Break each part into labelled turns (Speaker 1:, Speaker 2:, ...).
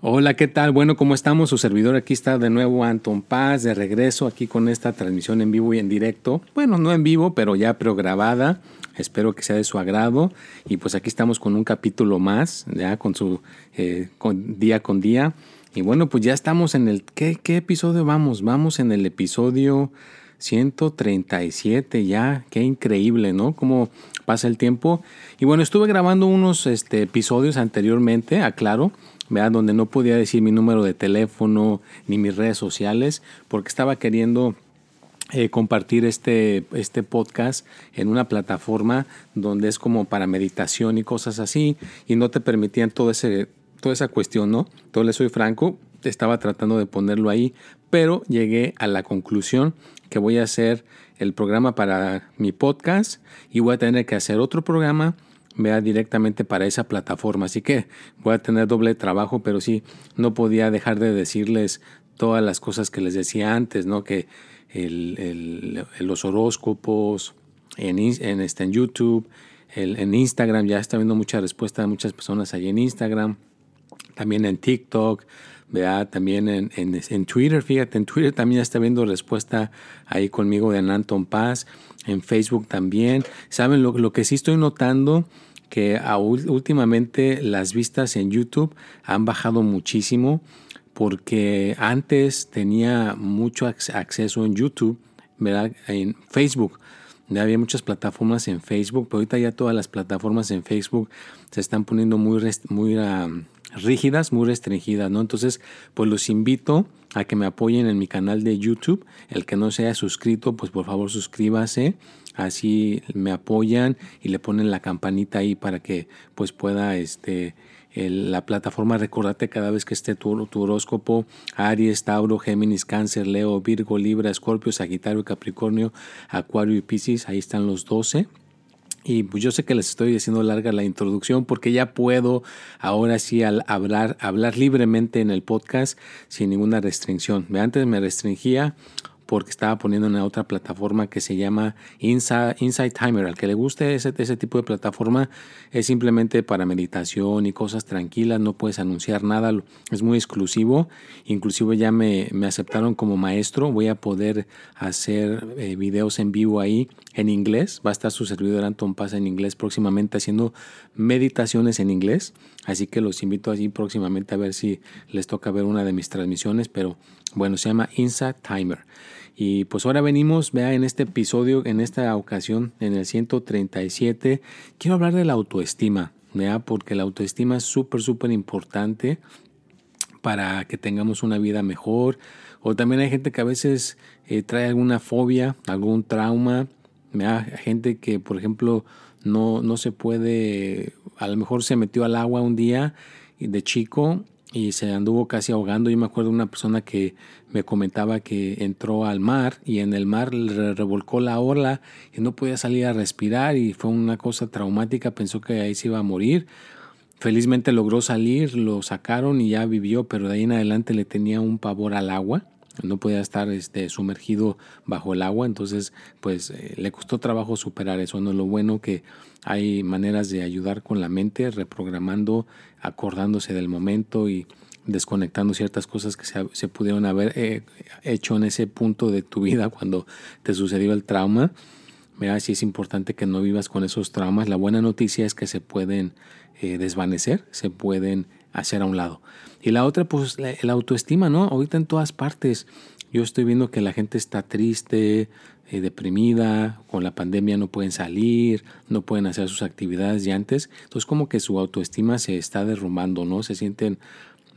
Speaker 1: Hola, ¿qué tal? Bueno, ¿cómo estamos? Su servidor aquí está de nuevo Anton Paz, de regreso aquí con esta transmisión en vivo y en directo. Bueno, no en vivo, pero ya pregrabada. Espero que sea de su agrado. Y pues aquí estamos con un capítulo más, ya con su eh, día con día. Y bueno, pues ya estamos en el... ¿qué, ¿Qué episodio vamos? Vamos en el episodio 137 ya. Qué increíble, ¿no? Cómo pasa el tiempo. Y bueno, estuve grabando unos este, episodios anteriormente, aclaro donde no podía decir mi número de teléfono ni mis redes sociales porque estaba queriendo eh, compartir este, este podcast en una plataforma donde es como para meditación y cosas así y no te permitían ese, toda esa cuestión, ¿no? Entonces soy franco, estaba tratando de ponerlo ahí, pero llegué a la conclusión que voy a hacer el programa para mi podcast y voy a tener que hacer otro programa vea directamente para esa plataforma. Así que voy a tener doble trabajo, pero sí, no podía dejar de decirles todas las cosas que les decía antes, ¿no? Que los horóscopos en, en, este, en YouTube, en Instagram, ya está viendo mucha respuesta de muchas personas ahí en Instagram, también en TikTok, vea también en, en, Twitter, fíjate, en Twitter también está viendo respuesta ahí conmigo de Anton Paz, en Facebook también. ¿Saben lo, lo que sí estoy notando? que últimamente las vistas en YouTube han bajado muchísimo porque antes tenía mucho acceso en YouTube, ¿verdad? en Facebook. Había muchas plataformas en Facebook, pero ahorita ya todas las plataformas en Facebook se están poniendo muy, muy rígidas, muy restringidas, ¿no? Entonces, pues los invito a que me apoyen en mi canal de YouTube. El que no se haya suscrito, pues por favor suscríbase. Así me apoyan y le ponen la campanita ahí para que pues pueda este la plataforma recordate cada vez que esté tu, tu, horóscopo Aries, Tauro, Géminis, Cáncer, Leo, Virgo, Libra, Escorpio, Sagitario, Capricornio, Acuario y Piscis. Ahí están los 12. Y pues yo sé que les estoy haciendo larga la introducción porque ya puedo ahora sí al hablar, hablar libremente en el podcast sin ninguna restricción. Antes me restringía porque estaba poniendo en otra plataforma que se llama Inside, Inside Timer. Al que le guste ese, ese, tipo de plataforma es simplemente para meditación y cosas tranquilas, no puedes anunciar nada, es muy exclusivo. Inclusive ya me, me aceptaron como maestro, voy a poder hacer eh, videos en vivo ahí en inglés. Va a estar su servidor Anton Paz en inglés próximamente haciendo meditaciones en inglés. Así que los invito allí próximamente a ver si les toca ver una de mis transmisiones, pero bueno, se llama Inside Timer. Y pues ahora venimos, vea, en este episodio, en esta ocasión, en el 137, quiero hablar de la autoestima, vea, porque la autoestima es súper, súper importante para que tengamos una vida mejor. O también hay gente que a veces eh, trae alguna fobia, algún trauma. Vea, gente que, por ejemplo, no, no se puede, a lo mejor se metió al agua un día de chico y se anduvo casi ahogando. Yo me acuerdo de una persona que me comentaba que entró al mar y en el mar revolcó la ola y no podía salir a respirar y fue una cosa traumática, pensó que ahí se iba a morir. Felizmente logró salir, lo sacaron y ya vivió, pero de ahí en adelante le tenía un pavor al agua no podía estar este, sumergido bajo el agua, entonces pues eh, le costó trabajo superar eso. No lo bueno que hay maneras de ayudar con la mente, reprogramando, acordándose del momento y desconectando ciertas cosas que se, pudieron haber eh, hecho en ese punto de tu vida cuando te sucedió el trauma. Mira, si es importante que no vivas con esos traumas. La buena noticia es que se pueden eh, desvanecer, se pueden hacer a un lado. Y la otra, pues la, autoestima, ¿no? Ahorita en todas partes yo estoy viendo que la gente está triste, eh, deprimida, con la pandemia no pueden salir, no pueden hacer sus actividades de antes. Entonces como que su autoestima se está derrumbando, ¿no? Se sienten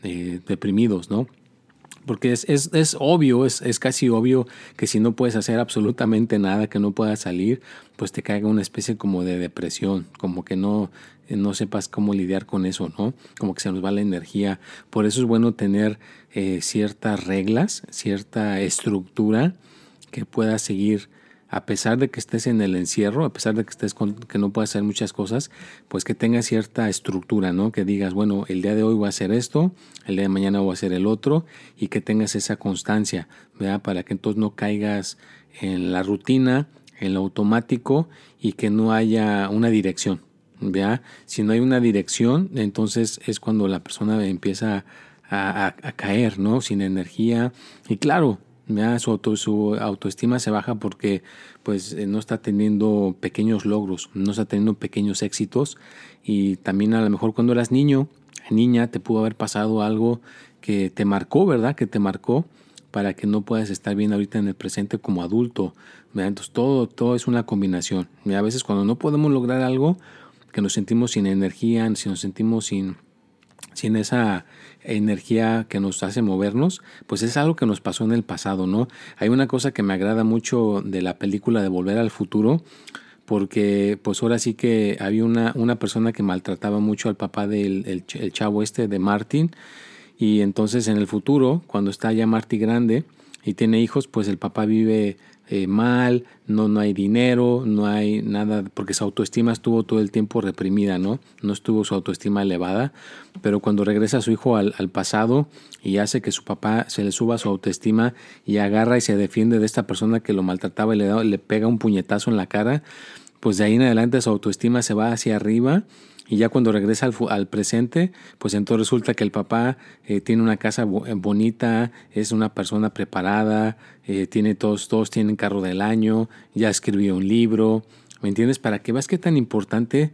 Speaker 1: eh, deprimidos, ¿no? Porque es, es, es obvio, es, es, casi obvio que si no puedes hacer absolutamente nada, que no puedas salir, pues te caiga una especie como de depresión, como que no, no sepas cómo lidiar con eso, ¿no? Como que se nos va la energía. Por eso es bueno tener eh, ciertas reglas, cierta estructura que pueda seguir a pesar de que estés en el encierro, a pesar de que estés con, que no puedas hacer muchas cosas, pues que tengas cierta estructura, ¿no? Que digas, bueno, el día de hoy voy a hacer esto, el día de mañana voy a hacer el otro y que tengas esa constancia, ¿verdad? Para que entonces no caigas en la rutina, en lo automático y que no haya una dirección, ¿verdad? Si no hay una dirección, entonces es cuando la persona empieza a, a caer, ¿no? Sin energía y claro, su, su autoestima se baja porque pues eh, no está teniendo pequeños logros, no está teniendo pequeños éxitos y también a lo mejor cuando eras niño, niña, te pudo haber pasado algo que te marcó, ¿verdad? Que te marcó para que no puedas estar bien ahorita en el presente como adulto. Entonces todo, todo es una combinación. A veces cuando no podemos lograr algo, que nos sentimos sin energía, si nos sentimos sin, sin esa energía que nos hace movernos, pues es algo que nos pasó en el pasado, ¿no? Hay una cosa que me agrada mucho de la película de Volver al Futuro, porque pues ahora sí que había una, una persona que maltrataba mucho al papá del el, chavo este de Martin, y entonces en el futuro, cuando está ya Marty grande y tiene hijos, pues el papá vive eh, mal, no, no hay dinero, no hay nada, porque su autoestima estuvo todo el tiempo reprimida, ¿no? No estuvo su autoestima elevada, pero cuando regresa su hijo al, pasado y hace que su papá se le suba su autoestima y agarra y se defiende de esta persona que lo maltrataba y le, le pega un puñetazo en la cara, pues de ahí en adelante su autoestima se va hacia arriba y ya cuando regresa al, al presente, pues entonces resulta que el papá eh, tiene una casa eh, bonita, es una persona preparada, eh, tiene todos, todos tienen carro del año, ya escribió un libro, ¿me entiendes? Para que veas qué tan importante,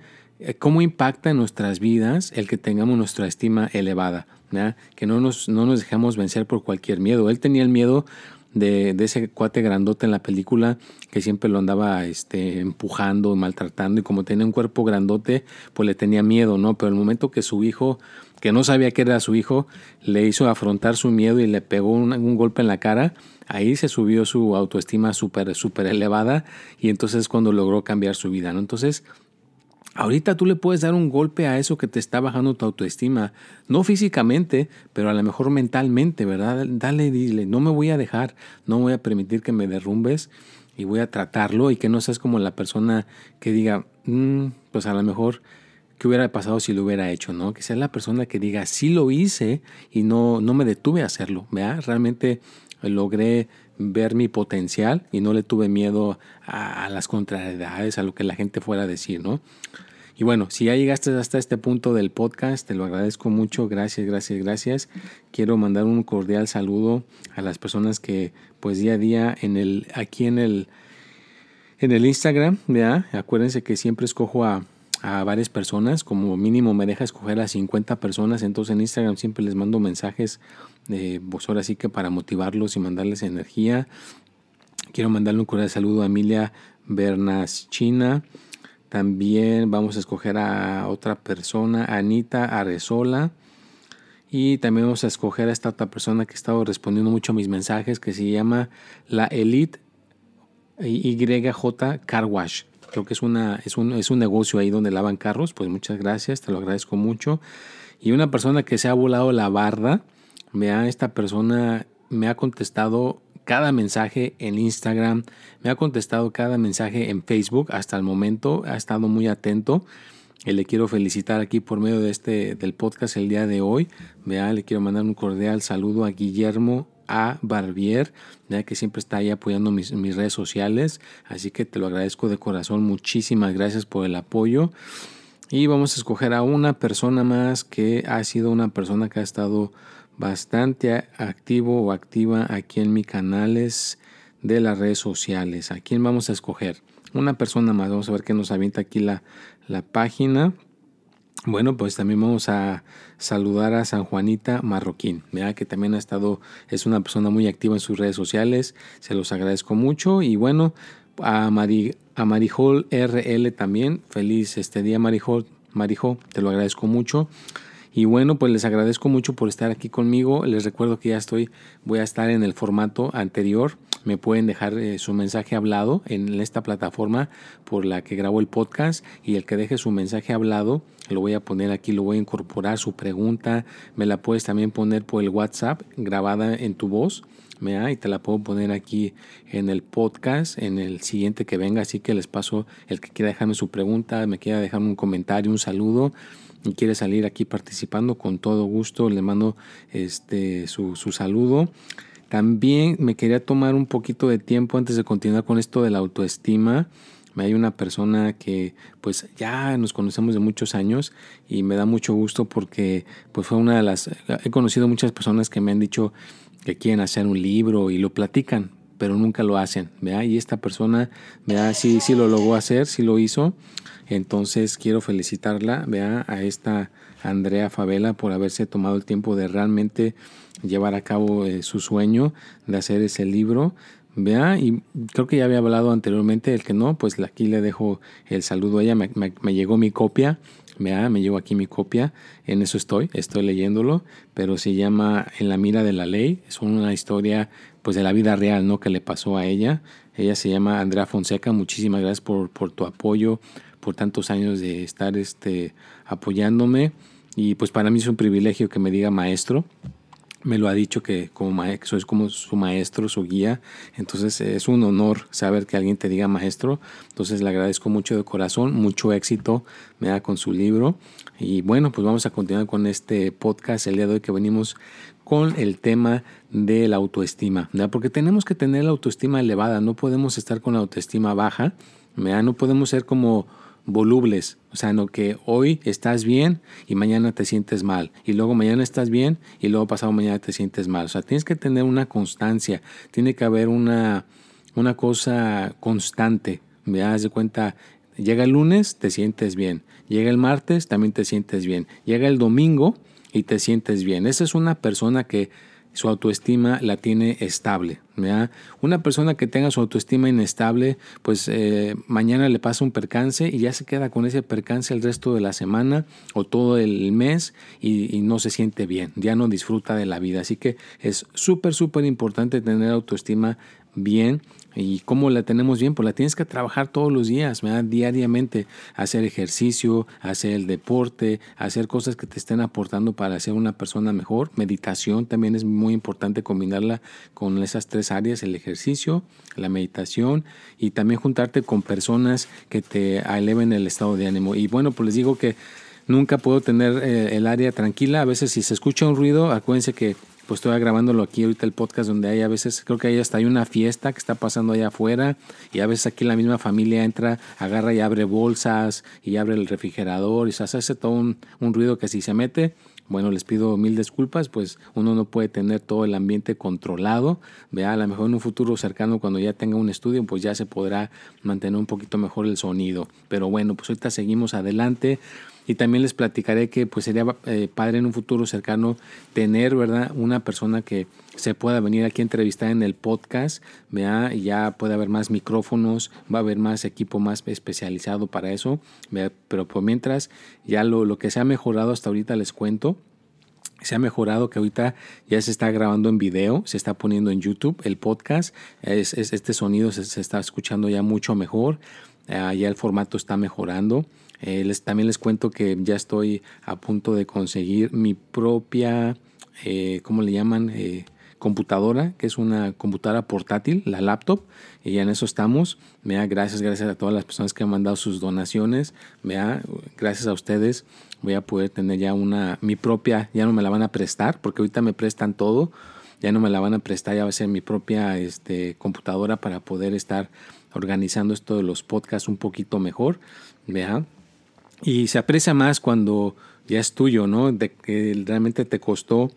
Speaker 1: cómo impacta en nuestras vidas el que tengamos nuestra estima elevada, que no nos, no nos dejemos vencer por cualquier miedo. Él tenía el miedo de, ese cuate grandote en la película que siempre lo andaba este, empujando, maltratando y como tenía un cuerpo grandote, pues le tenía miedo, ¿no? Pero el momento que su hijo, que no sabía que era su hijo, le hizo afrontar su miedo y le pegó un, un golpe en la cara, ahí se subió su autoestima súper, súper elevada y entonces es cuando logró cambiar su vida, ¿no? Entonces, Ahorita tú le puedes dar un golpe a eso que te está bajando tu autoestima, no físicamente, pero a lo mejor mentalmente, ¿verdad? Dale, dile, no me voy a dejar, no voy a permitir que me derrumbes y voy a tratarlo y que no seas como la persona que diga, mm, pues a lo mejor, ¿qué hubiera pasado si lo hubiera hecho? ¿no? Que sea la persona que diga, sí lo hice y no, no me detuve a hacerlo, ¿verdad? Realmente logré ver mi potencial y no le tuve miedo a, las contrariedades, a lo que la gente fuera a decir, ¿no? Y bueno, si ya llegaste hasta este punto del podcast, te lo agradezco mucho. Gracias, gracias, gracias. Quiero mandar un cordial saludo a las personas que, pues día a día, en el, aquí en el, en el Instagram, ¿ya? Acuérdense que siempre escojo a, a varias personas, como mínimo me deja escoger a 50 personas, entonces en Instagram siempre les mando mensajes eh, pues ahora sí que para motivarlos y mandarles energía. Quiero mandarle un cordial saludo a Emilia Bernas China. También vamos a escoger a otra persona, Anita Arezola. Y también vamos a escoger a esta otra persona que ha estado respondiendo mucho a mis mensajes, que se llama la Elite YJ Car Wash. Creo que es, una, es, un, es un negocio ahí donde lavan carros. Pues muchas gracias, te lo agradezco mucho. Y una persona que se ha volado la barda Vea, esta persona me ha contestado cada mensaje en Instagram, me ha contestado cada mensaje en Facebook hasta el momento, ha estado muy atento. Y le quiero felicitar aquí por medio de este del podcast el día de hoy. Vea, le quiero mandar un cordial saludo a Guillermo A. Barbier, vea que siempre está ahí apoyando mis, mis redes sociales. Así que te lo agradezco de corazón. Muchísimas gracias por el apoyo. Y vamos a escoger a una persona más que ha sido una persona que ha estado bastante activo o activa aquí en mis canales de las redes sociales. ¿A quién vamos a escoger? Una persona más. Vamos a ver qué nos avienta aquí la, la página. Bueno, pues también vamos a saludar a San Juanita Marroquín, ¿verdad? que también ha estado, es una persona muy activa en sus redes sociales, se los agradezco mucho y bueno, a, Mari, a Marijol RL también, feliz este día Marijol, Marijol, te lo agradezco mucho. Y bueno, pues les agradezco mucho por estar aquí conmigo. Les recuerdo que ya estoy, voy a estar en el formato anterior. Me pueden dejar eh, su mensaje hablado en esta plataforma por la que grabo el podcast y el que deje su mensaje hablado lo voy a poner aquí, lo voy a incorporar su pregunta. Me la puedes también poner por el WhatsApp grabada en tu voz y te la puedo poner aquí en el podcast, en el siguiente que venga, así que les paso el que quiera dejarme su pregunta, me quiera dejarme un comentario, un saludo y quiere salir aquí participando, con todo gusto le mando este su, su saludo. También me quería tomar un poquito de tiempo antes de continuar con esto de la autoestima. Hay una persona que pues ya nos conocemos de muchos años y me da mucho gusto porque pues fue una de las... He conocido muchas personas que me han dicho que quieren hacer un libro y lo platican, pero nunca lo hacen. ¿vea? Y esta persona ¿vea? Sí, sí lo logró hacer, sí lo hizo. Entonces quiero felicitarla ¿vea? a esta Andrea Favela por haberse tomado el tiempo de realmente llevar a cabo eh, su sueño de hacer ese libro. Vea, y creo que ya había hablado anteriormente, el que no, pues aquí le dejo el saludo a ella, me, me llegó mi copia, Vea, me llegó aquí mi copia, en eso estoy, estoy leyéndolo, pero se llama En la mira de la ley, es una historia pues de la vida real, ¿no? Que le pasó a ella. Ella se llama Andrea Fonseca, muchísimas gracias por, por tu apoyo, por tantos años de estar este, apoyándome y pues para mí es un privilegio que me diga maestro me lo ha dicho que como soy como su maestro, su guía. Entonces es un honor saber que alguien te diga maestro. Entonces le agradezco mucho de corazón, mucho éxito me da con su libro. Y bueno, pues vamos a continuar con este podcast el día de hoy que venimos con el tema de la autoestima, porque tenemos que tener la autoestima elevada, no podemos estar con la autoestima baja, no podemos ser como volubles, o sea, no que hoy estás bien y mañana te sientes mal, y luego mañana estás bien y luego pasado mañana te sientes mal. O sea, tienes que tener una constancia, tiene que haber una, una cosa constante. Me das de cuenta, llega el lunes, te sientes bien, llega el martes, también te sientes bien, llega el domingo y te sientes bien. Esa es una persona que su autoestima la tiene estable. Una persona que tenga su autoestima inestable, pues eh, mañana le pasa un percance y ya se queda con ese percance el resto de la semana o todo el mes y, no se siente bien, ya no disfruta de la vida. Así que es súper, súper importante tener autoestima bien ¿Y cómo la tenemos bien? Pues la tienes que trabajar todos los días, diariamente, hacer ejercicio, hacer el deporte, hacer cosas que te estén aportando para ser una persona mejor. Meditación también es muy importante combinarla con esas tres áreas, el ejercicio, la meditación y también juntarte con personas que te eleven el estado de ánimo. Y bueno, pues les digo que nunca puedo tener eh, el área tranquila. A veces si se escucha un ruido, acuérdense que pues estoy grabándolo aquí ahorita el podcast donde hay a veces, creo que hay hasta hay una fiesta que está pasando allá afuera y a veces aquí la misma familia entra, agarra y abre bolsas y abre el refrigerador y se hace todo un, ruido que si se mete, bueno, les pido mil disculpas, pues uno no puede tener todo el ambiente controlado. Vea, a lo mejor en un futuro cercano, cuando ya tenga un estudio, pues ya se podrá mantener un poquito mejor el sonido. Pero bueno, pues ahorita seguimos adelante. Y también les platicaré que pues sería eh, padre en un futuro cercano tener, ¿verdad? Una persona que se pueda venir aquí a entrevistar en el podcast, ¿verdad? Ya puede haber más micrófonos, va a haber más equipo más especializado para eso, Pero por mientras, ya lo, lo que se ha mejorado hasta ahorita les cuento se ha mejorado que ahorita ya se está grabando en video, se está poniendo en YouTube el podcast, es, este sonido se, está escuchando ya mucho mejor, uh, ya el formato está mejorando. Eh, les, también les cuento que ya estoy a punto de conseguir mi propia, eh, ¿cómo le llaman? Eh, computadora, que es una computadora portátil, la laptop, y ya en eso estamos. Mea, gracias, gracias a todas las personas que han mandado sus donaciones. Mea, gracias a ustedes voy a poder tener ya una, mi propia, ya no me la van a prestar, porque ahorita me prestan todo, ya no me la van a prestar, ya va a ser mi propia este, computadora para poder estar organizando esto de los podcasts un poquito mejor. Vea, y se aprecia más cuando ya es tuyo, ¿no? De que realmente te costó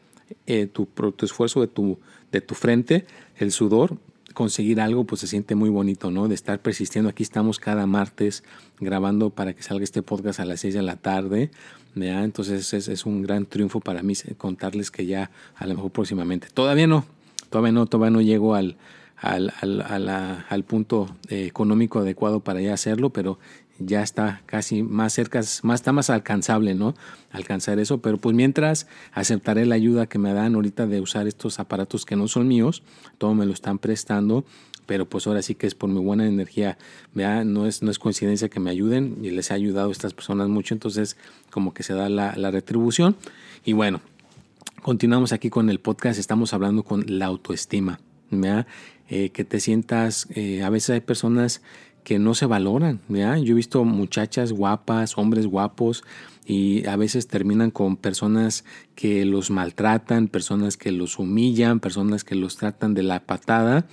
Speaker 1: eh, tu, tu, esfuerzo de tu, de tu frente, el sudor, conseguir algo, pues se siente muy bonito, ¿no? De estar persistiendo. Aquí estamos cada martes grabando para que salga este podcast a las 6 de la tarde. ¿ya? Entonces es, un gran triunfo para mí contarles que ya a lo mejor próximamente. Todavía no, todavía no, todavía no llego al, al, al, al punto eh, económico adecuado para ya hacerlo, pero ya está casi más cerca, más, está más alcanzable, ¿no? Alcanzar eso, pero pues mientras aceptaré la ayuda que me dan ahorita de usar estos aparatos que no son míos, todo me lo están prestando, pero pues ahora sí que es por mi buena energía, ¿vea? No es, no es coincidencia que me ayuden y les ha ayudado a estas personas mucho, entonces como que se da la, retribución y bueno, continuamos aquí con el podcast, estamos hablando con la autoestima. eh, que te sientas, eh, a veces hay personas que no se valoran. Yo he visto muchachas guapas, hombres guapos, y a veces terminan con personas que los maltratan, personas que los humillan, personas que los tratan de la patada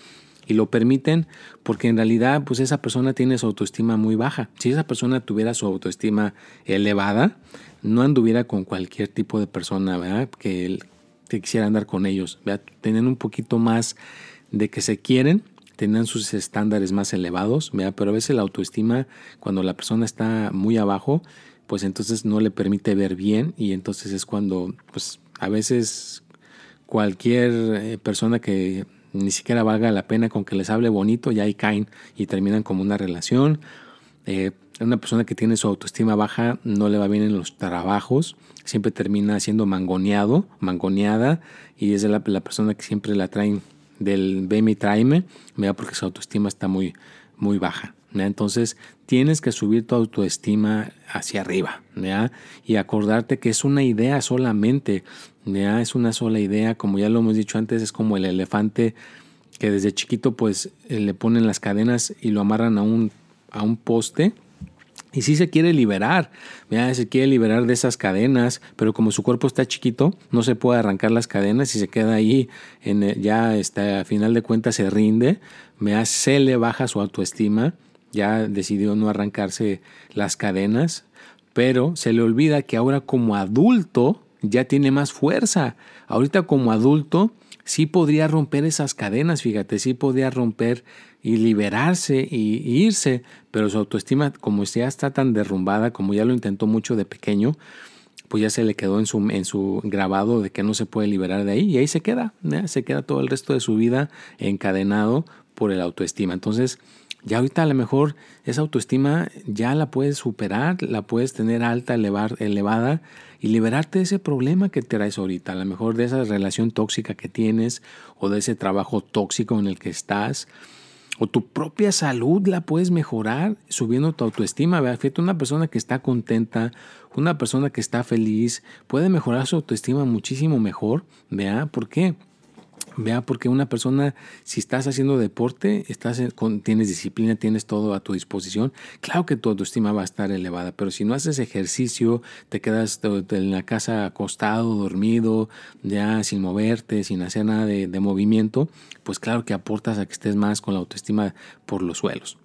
Speaker 1: y lo permiten porque en realidad pues esa persona tiene su autoestima muy baja. Si esa persona tuviera su autoestima elevada, no anduviera con cualquier tipo de persona ¿verdad? Que, que quisiera andar con ellos. ¿verdad? Tienen un poquito más de que se quieren tenían sus estándares más elevados, pero a veces la autoestima, cuando la persona está muy abajo, pues entonces no le permite ver bien y entonces es cuando, pues a veces cualquier eh, persona que ni siquiera valga la pena con que les hable bonito, ya ahí caen y terminan como una relación. Eh, una persona que tiene su autoestima baja no le va bien en los trabajos, siempre termina siendo mangoneado, mangoneada y es la, la persona que siempre la traen del veme y tráeme, porque su autoestima está muy, muy baja. Entonces tienes que subir tu autoestima hacia arriba y acordarte que es una idea solamente, es una sola idea, como ya lo hemos dicho antes, es como el elefante que desde chiquito pues le ponen las cadenas y lo amarran a un, a un poste y sí se quiere liberar, se quiere liberar de esas cadenas, pero como su cuerpo está chiquito, no se puede arrancar las cadenas y se queda ahí, en ya está, a final de cuentas se rinde, se le baja su autoestima, ya decidió no arrancarse las cadenas, pero se le olvida que ahora como adulto ya tiene más fuerza. Ahorita como adulto sí podría romper esas cadenas, fíjate, sí podría romper y liberarse y, irse, pero su autoestima, como ya está tan derrumbada, como ya lo intentó mucho de pequeño, pues ya se le quedó en su, en su grabado de que no se puede liberar de ahí y ahí se queda, se queda todo el resto de su vida encadenado por el autoestima. Entonces, ya ahorita a lo mejor esa autoestima ya la puedes superar, la puedes tener alta, elevar, elevada y liberarte de ese problema que te traes ahorita, a lo mejor de esa relación tóxica que tienes o de ese trabajo tóxico en el que estás o tu propia salud la puedes mejorar subiendo tu autoestima. Fíjate, una persona que está contenta, una persona que está feliz, puede mejorar su autoestima muchísimo mejor. ¿Vea? ¿Por qué? Vea, porque una persona, si estás haciendo deporte, estás con, tienes disciplina, tienes todo a tu disposición, claro que tu autoestima va a estar elevada, pero si no haces ejercicio, te quedas en la casa acostado, dormido, ya sin moverte, sin hacer nada de, movimiento, pues claro que aportas a que estés más con la autoestima por los suelos.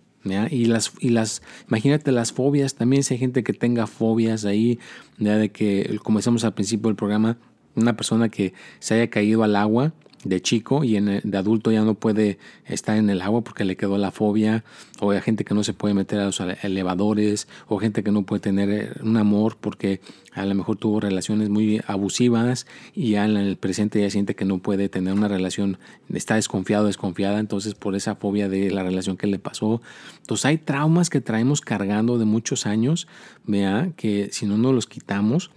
Speaker 1: Y las, y las, imagínate las fobias, también si hay gente que tenga fobias ahí, ya de que, como decíamos al principio del programa, una persona que se haya caído al agua, de chico y en de adulto ya no puede estar en el agua porque le quedó la fobia, o hay gente que no se puede meter a los elevadores, o gente que no puede tener eh, un amor porque a lo mejor tuvo relaciones muy abusivas y ya en el presente ya siente que no puede tener una relación, está desconfiado, desconfiada, entonces por esa fobia de la relación que le pasó. Entonces hay traumas que traemos cargando de muchos años, vea, que si no nos los quitamos,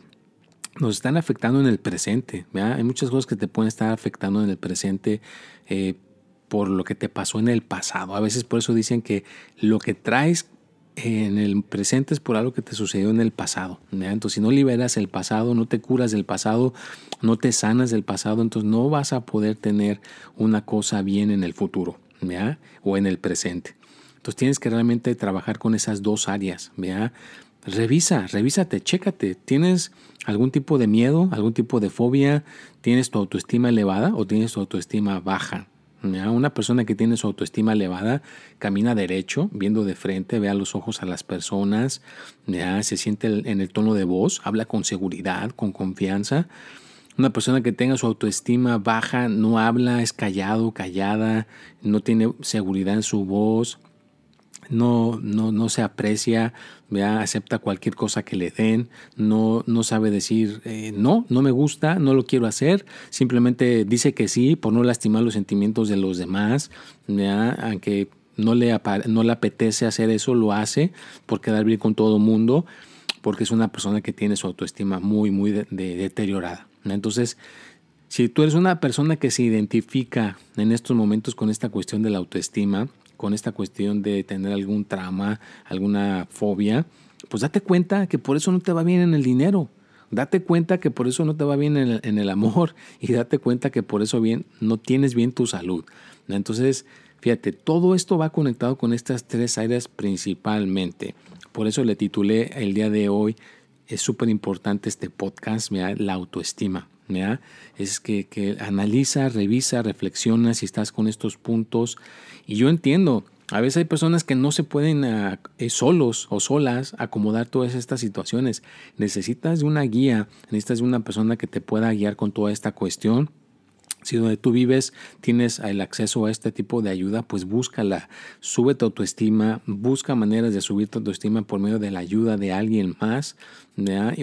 Speaker 1: nos están afectando en el presente. Hay muchas cosas que te pueden estar afectando en el presente eh, por lo que te pasó en el pasado. A veces por eso dicen que lo que traes en el presente es por algo que te sucedió en el pasado. Entonces, si no liberas el pasado, no te curas del pasado, no te sanas del pasado, entonces no vas a poder tener una cosa bien en el futuro o en el presente. Entonces tienes que realmente trabajar con esas dos áreas. ¿vea? Revisa, revísate, chécate. ¿Tienes algún tipo de miedo, algún tipo de fobia? ¿Tienes tu autoestima elevada o tienes tu autoestima baja? Una persona que tiene su autoestima elevada camina derecho, viendo de frente, ve a los ojos a las personas, se siente en el tono de voz, habla con seguridad, con confianza. Una persona que tenga su autoestima baja no habla, es callado, callada, no tiene seguridad en su voz, no, no, no se aprecia, acepta cualquier cosa que le den, no, no sabe decir eh, no, no me gusta, no lo quiero hacer, simplemente dice que sí por no lastimar los sentimientos de los demás, aunque no le, no le apetece hacer eso, lo hace por quedar bien con todo el mundo, porque es una persona que tiene su autoestima muy, muy deteriorada. Entonces, si tú eres una persona que se identifica en estos momentos con esta cuestión de la autoestima, con esta cuestión de tener algún trauma, alguna fobia, pues date cuenta que por eso no te va bien en el dinero. Date cuenta que por eso no te va bien en el, en el amor y date cuenta que por eso bien no tienes bien tu salud. Entonces, fíjate, todo esto va conectado con estas tres áreas principalmente. Por eso le titulé el día de hoy, es súper importante este podcast, la autoestima. Es que, que analiza, revisa, reflexiona si estás con estos puntos. Y yo entiendo, a veces hay personas que no se pueden eh, solos o solas acomodar todas estas situaciones. Necesitas de una guía, necesitas de una persona que te pueda guiar con toda esta cuestión. Si donde tú vives tienes el acceso a este tipo de ayuda, pues búscala, sube tu autoestima, busca maneras de subir tu autoestima por medio de la ayuda de alguien más,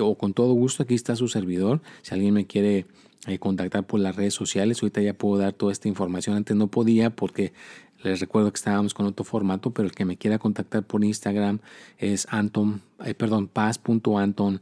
Speaker 1: o con todo gusto aquí está su servidor. Si alguien me quiere eh, contactar por las redes sociales, ahorita ya puedo dar toda esta información. Antes no podía porque les recuerdo que estábamos con otro formato, pero el que me quiera contactar por Instagram es Anton, eh, perdón, paz.anton,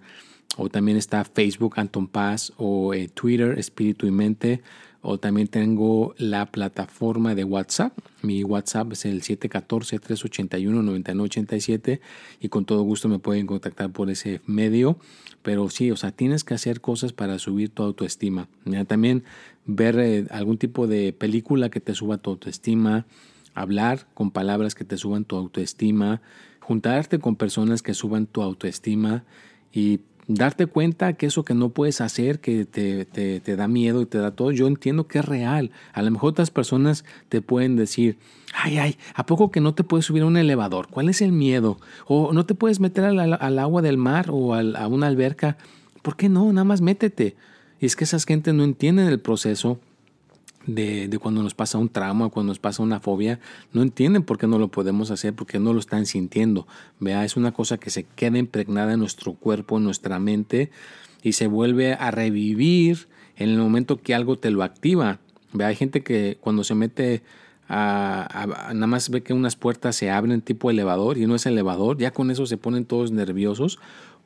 Speaker 1: o también está Facebook Anton Paz, o eh, Twitter Espíritu y Mente o también tengo la plataforma de WhatsApp. Mi WhatsApp es el 714-381-9987 y con todo gusto me pueden contactar por ese medio. Pero sí, o sea, tienes que hacer cosas para subir tu autoestima. También ver eh, algún tipo de película que te suba tu autoestima, hablar con palabras que te suban tu autoestima, juntarte con personas que suban tu autoestima y darte cuenta que eso que no puedes hacer, que te, te, da miedo y te da todo, yo entiendo que es real. A lo mejor otras personas te pueden decir, ay, ay, ¿a poco que no te puedes subir a un elevador? ¿Cuál es el miedo? O no te puedes meter al, agua del mar o a una alberca. ¿Por qué no? Nada más métete. Y es que esas gentes no entienden el proceso de, cuando nos pasa un trauma, cuando nos pasa una fobia, no entienden por qué no lo podemos hacer, porque no lo están sintiendo. Vea, es una cosa que se queda impregnada en nuestro cuerpo, en nuestra mente, y se vuelve a revivir en el momento que algo te lo activa. Vea, hay gente que cuando se mete a, nada más ve que unas puertas se abren tipo elevador y no es elevador, ya con eso se ponen todos nerviosos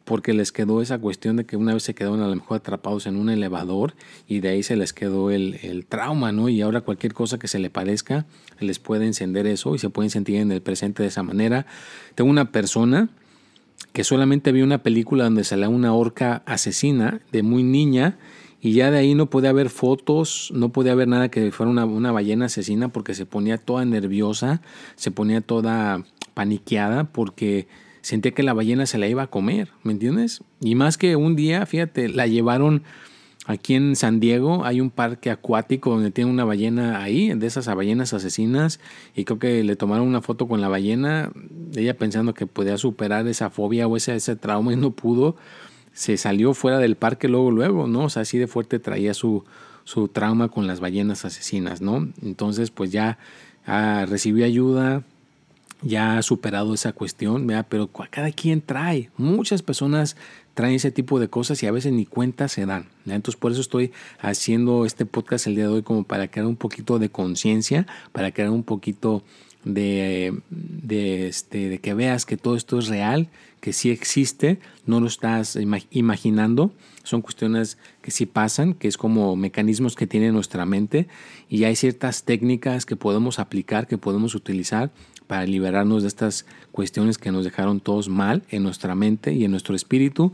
Speaker 1: porque les quedó esa cuestión de que una vez se quedaron a lo mejor atrapados en un elevador y de ahí se les quedó el, trauma, ¿no? Y ahora cualquier cosa que se le parezca les puede encender eso y se pueden sentir en el presente de esa manera. Tengo una persona que solamente vio una película donde salía una orca asesina de muy niña y ya de ahí no podía haber fotos, no podía haber nada que fuera una, una ballena asesina porque se ponía toda nerviosa, se ponía toda paniqueada porque sentía que la ballena se la iba a comer, ¿me entiendes? Y más que un día, fíjate, la llevaron aquí en San Diego, hay un parque acuático donde tiene una ballena ahí, de esas ballenas asesinas, y creo que le tomaron una foto con la ballena, ella pensando que podía superar esa fobia o ese, ese trauma y no pudo, se salió fuera del parque luego, luego, ¿no? O sea, así de fuerte traía su, su trauma con las ballenas asesinas, ¿no? Entonces, pues ya ah, recibió ayuda, ya ha superado esa cuestión, pero cada quien trae. Muchas personas traen ese tipo de cosas y a veces ni cuenta se dan. Entonces por eso estoy haciendo este podcast el día de hoy como para crear un poquito de conciencia, para crear un poquito de, de, este, de que veas que todo esto es real, que sí existe, no lo estás imaginando, son cuestiones que sí pasan, que es como mecanismos que tiene nuestra mente y hay ciertas técnicas que podemos aplicar, que podemos utilizar para liberarnos de estas cuestiones que nos dejaron todos mal en nuestra mente y en nuestro espíritu.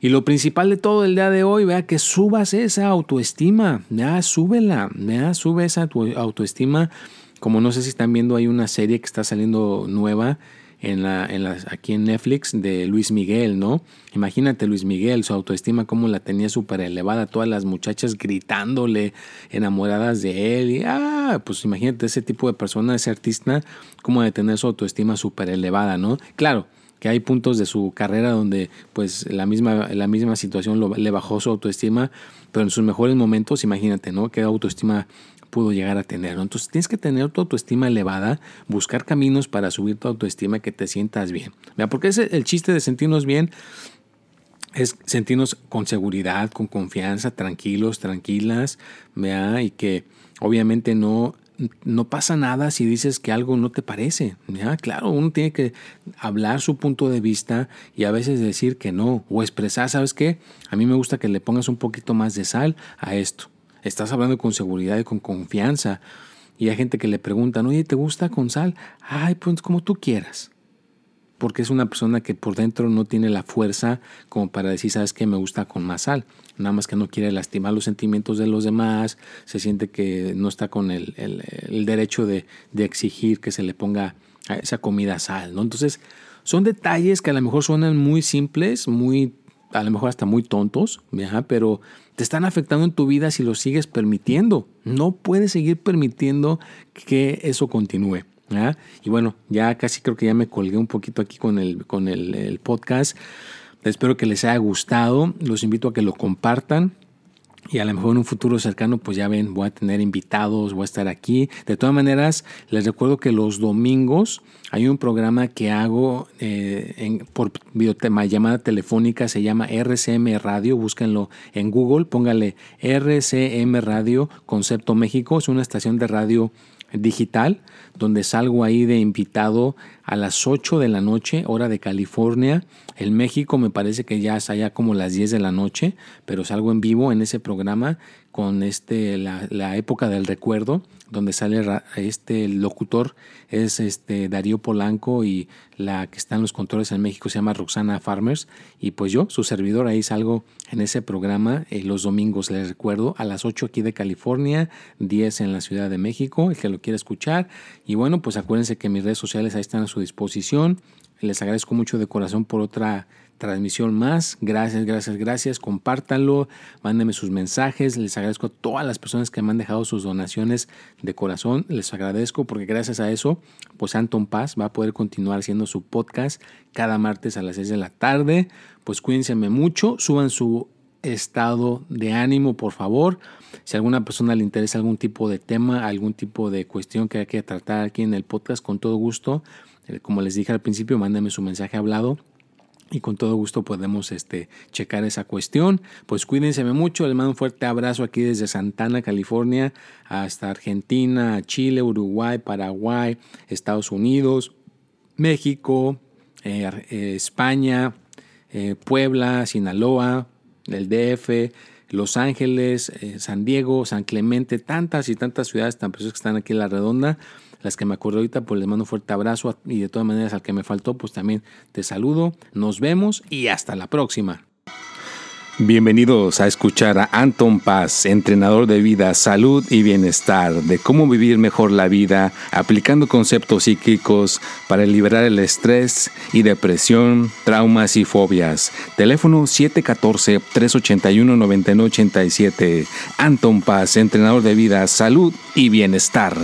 Speaker 1: Y lo principal de todo el día de hoy, vea que subas esa autoestima, ya súbela, ya sube esa autoestima. Como no sé si están viendo, hay una serie que está saliendo nueva en la, en la, aquí en Netflix de Luis Miguel, ¿no? Imagínate Luis Miguel, su autoestima como la tenía súper elevada, todas las muchachas gritándole, enamoradas de él, y ah, pues imagínate ese tipo de persona, ese artista, como de tener su autoestima súper elevada, ¿no? Claro, que hay puntos de su carrera donde pues la misma, la misma situación le bajó su autoestima, pero en sus mejores momentos, imagínate, ¿no? Qué autoestima pudo llegar a tener. Entonces tienes que tener tu autoestima elevada, buscar caminos para subir tu autoestima que te sientas bien. Porque es el chiste de sentirnos bien es sentirnos con seguridad, con confianza, tranquilos, tranquilas, y que obviamente no, no pasa nada si dices que algo no te parece. Claro, uno tiene que hablar su punto de vista y a veces decir que no, o expresar, ¿sabes qué? A mí me gusta que le pongas un poquito más de sal a esto. Estás hablando con seguridad y con confianza. Y hay gente que le pregunta, oye, ¿te gusta con sal? Ay, pues como tú quieras. porque es una persona que por dentro no tiene la fuerza como para decir, sabes que me gusta con más sal. Nada más que no quiere lastimar los sentimientos de los demás, se siente que no está con el, derecho de, exigir que se le ponga a esa comida sal, ¿no? Entonces, son detalles que a lo mejor suenan muy simples, muy, a lo mejor hasta muy tontos, pero te están afectando en tu vida si lo sigues permitiendo. No puedes seguir permitiendo que eso continúe. Y bueno, ya casi creo que ya me colgué un poquito aquí con el, con el, podcast. Espero que les haya gustado. Los invito a que lo compartan. Y a lo mejor en un futuro cercano, pues ya ven, voy a tener invitados, voy a estar aquí. De todas maneras, les recuerdo que los domingos hay un programa que hago eh, en, por videotema, llamada telefónica, se llama RCM Radio. Búsquenlo en Google, póngale RCM Radio Concepto México. Es una estación de radio digital, donde salgo ahí de invitado a las 8 de la noche, hora de California. En México me parece que ya es allá como las 10 de la noche, pero salgo en vivo en ese programa con este, la, época del recuerdo donde sale este locutor es este Darío Polanco y la que está en los controles en México se llama Roxana Farmers. Y pues yo, su servidor, ahí salgo en ese programa eh, los domingos, les recuerdo, a las 8 aquí de California, 10 en la Ciudad de México, el que lo quiera escuchar. Y bueno, pues acuérdense que mis redes sociales ahí están a su disposición, les agradezco mucho de corazón por otra transmisión más. Gracias, gracias, gracias. Compártanlo, mándenme sus mensajes. Les agradezco a todas las personas que me han dejado sus donaciones de corazón. Les agradezco porque gracias a eso, pues Anton Paz va a poder continuar haciendo su podcast cada martes a las 6 de la tarde. Pues cuídense mucho, suban su estado de ánimo, por favor. Si a alguna persona le interesa algún tipo de tema, algún tipo de cuestión que hay que tratar aquí en el podcast, con todo gusto. Eh, como les dije al principio, mándenme su mensaje hablado y con todo gusto podemos este, checar esa cuestión. Pues cuídense mucho, les mando un fuerte abrazo aquí desde Santana, California, hasta Argentina, Chile, Uruguay, Paraguay, Estados Unidos, México, eh, eh, España, eh, Puebla, Sinaloa, el DF, Los Ángeles, San Diego, San Clemente, tantas y tantas ciudades tan preciosas que están aquí en la redonda las que me acuerdo ahorita, pues les mando un fuerte abrazo y de todas maneras al que me faltó, pues también te saludo, nos vemos y hasta la próxima.
Speaker 2: Bienvenidos a escuchar a Anton Paz, entrenador de vida, salud y bienestar, de cómo vivir mejor la vida aplicando conceptos psíquicos para liberar el estrés y depresión, traumas y fobias. Teléfono 714-381-9987. Anton Paz, entrenador de vida, salud y bienestar.